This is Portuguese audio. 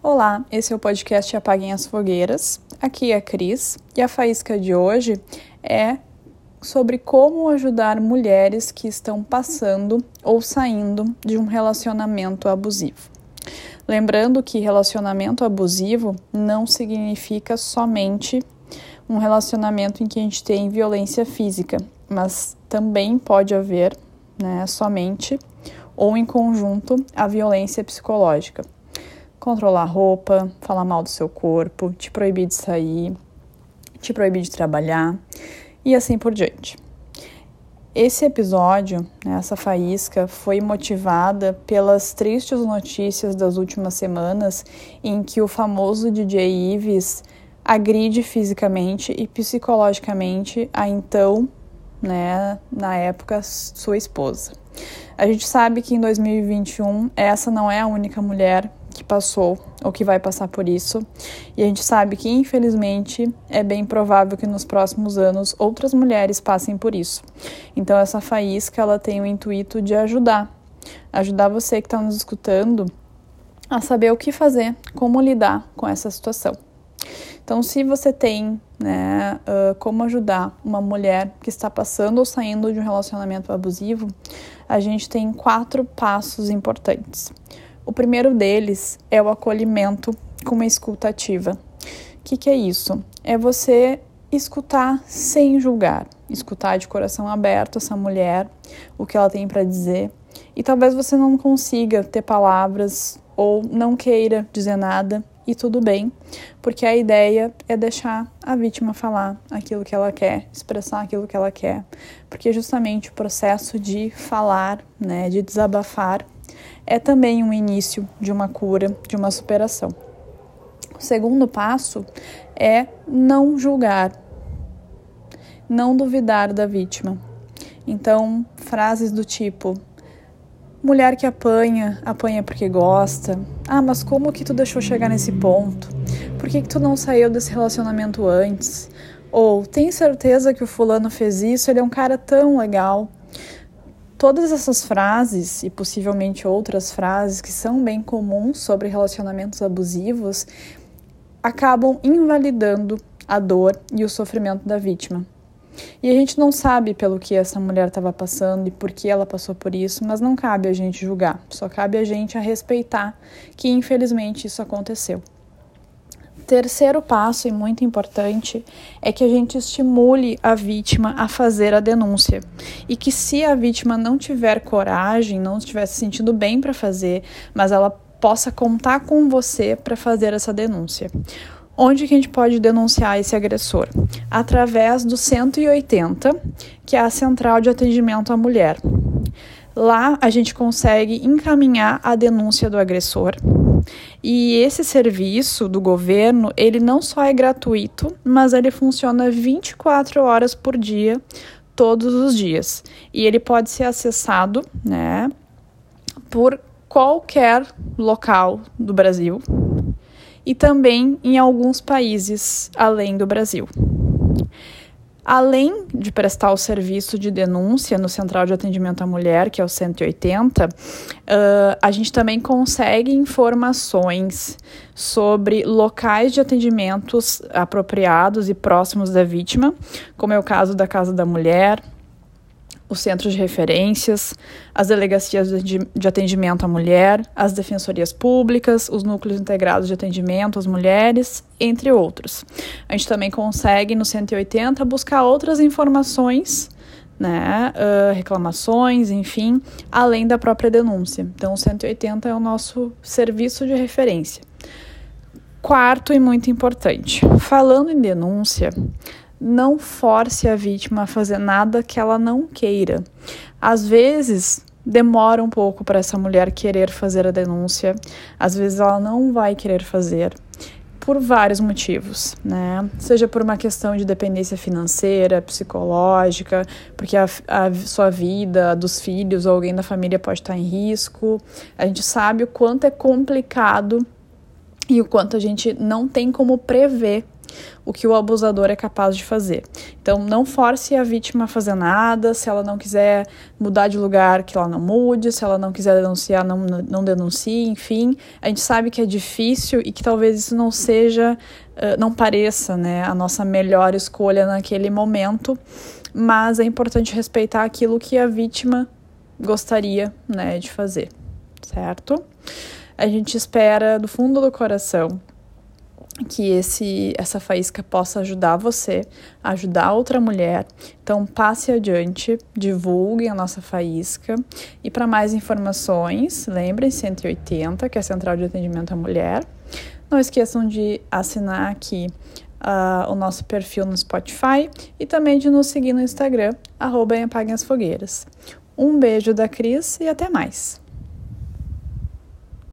Olá, esse é o podcast Apaguem as Fogueiras. Aqui é a Cris e a faísca de hoje é sobre como ajudar mulheres que estão passando ou saindo de um relacionamento abusivo. Lembrando que relacionamento abusivo não significa somente um relacionamento em que a gente tem violência física, mas também pode haver, né, somente ou em conjunto a violência psicológica. Controlar a roupa, falar mal do seu corpo, te proibir de sair, te proibir de trabalhar e assim por diante. Esse episódio, né, essa faísca, foi motivada pelas tristes notícias das últimas semanas em que o famoso DJ Ives agride fisicamente e psicologicamente a então, né, na época, sua esposa. A gente sabe que em 2021 essa não é a única mulher que passou ou que vai passar por isso, e a gente sabe que infelizmente é bem provável que nos próximos anos outras mulheres passem por isso. Então essa faísca ela tem o intuito de ajudar, ajudar você que está nos escutando a saber o que fazer, como lidar com essa situação. Então, se você tem né, uh, como ajudar uma mulher que está passando ou saindo de um relacionamento abusivo, a gente tem quatro passos importantes. O primeiro deles é o acolhimento com uma escuta ativa. O que, que é isso? É você escutar sem julgar, escutar de coração aberto essa mulher, o que ela tem para dizer. E talvez você não consiga ter palavras ou não queira dizer nada, e tudo bem, porque a ideia é deixar a vítima falar aquilo que ela quer, expressar aquilo que ela quer, porque justamente o processo de falar, né, de desabafar, é também um início de uma cura, de uma superação. O segundo passo é não julgar, não duvidar da vítima. Então, frases do tipo: Mulher que apanha, apanha porque gosta. Ah, mas como que tu deixou chegar nesse ponto? Por que, que tu não saiu desse relacionamento antes? Ou tem certeza que o fulano fez isso? Ele é um cara tão legal. Todas essas frases e possivelmente outras frases que são bem comuns sobre relacionamentos abusivos acabam invalidando a dor e o sofrimento da vítima. E a gente não sabe pelo que essa mulher estava passando e por que ela passou por isso, mas não cabe a gente julgar, só cabe a gente a respeitar que infelizmente isso aconteceu. Terceiro passo e muito importante é que a gente estimule a vítima a fazer a denúncia e que se a vítima não tiver coragem, não estiver se sentindo bem para fazer, mas ela possa contar com você para fazer essa denúncia. Onde que a gente pode denunciar esse agressor? Através do 180, que é a Central de Atendimento à Mulher. Lá a gente consegue encaminhar a denúncia do agressor. E esse serviço do governo, ele não só é gratuito, mas ele funciona 24 horas por dia, todos os dias. E ele pode ser acessado, né, por qualquer local do Brasil e também em alguns países além do Brasil. Além de prestar o serviço de denúncia no Central de Atendimento à Mulher, que é o 180, uh, a gente também consegue informações sobre locais de atendimentos apropriados e próximos da vítima, como é o caso da Casa da Mulher, os centros de referências, as delegacias de atendimento à mulher, as defensorias públicas, os núcleos integrados de atendimento às mulheres, entre outros. A gente também consegue no 180 buscar outras informações, né, uh, reclamações, enfim, além da própria denúncia. Então, o 180 é o nosso serviço de referência. Quarto e muito importante, falando em denúncia, não force a vítima a fazer nada que ela não queira. Às vezes, demora um pouco para essa mulher querer fazer a denúncia, às vezes ela não vai querer fazer. Por vários motivos, né? Seja por uma questão de dependência financeira, psicológica, porque a, a sua vida, a dos filhos ou alguém da família pode estar em risco. A gente sabe o quanto é complicado e o quanto a gente não tem como prever o que o abusador é capaz de fazer. Então, não force a vítima a fazer nada, se ela não quiser mudar de lugar, que ela não mude, se ela não quiser denunciar, não, não denuncie, enfim. A gente sabe que é difícil e que talvez isso não seja, não pareça, né, a nossa melhor escolha naquele momento, mas é importante respeitar aquilo que a vítima gostaria, né, de fazer, certo? A gente espera do fundo do coração que esse essa faísca possa ajudar você, ajudar outra mulher. Então passe adiante, divulguem a nossa faísca. E para mais informações, lembrem 180, que é a Central de Atendimento à Mulher. Não esqueçam de assinar aqui uh, o nosso perfil no Spotify e também de nos seguir no Instagram, arroba Apaguem as Fogueiras. Um beijo da Cris e até mais!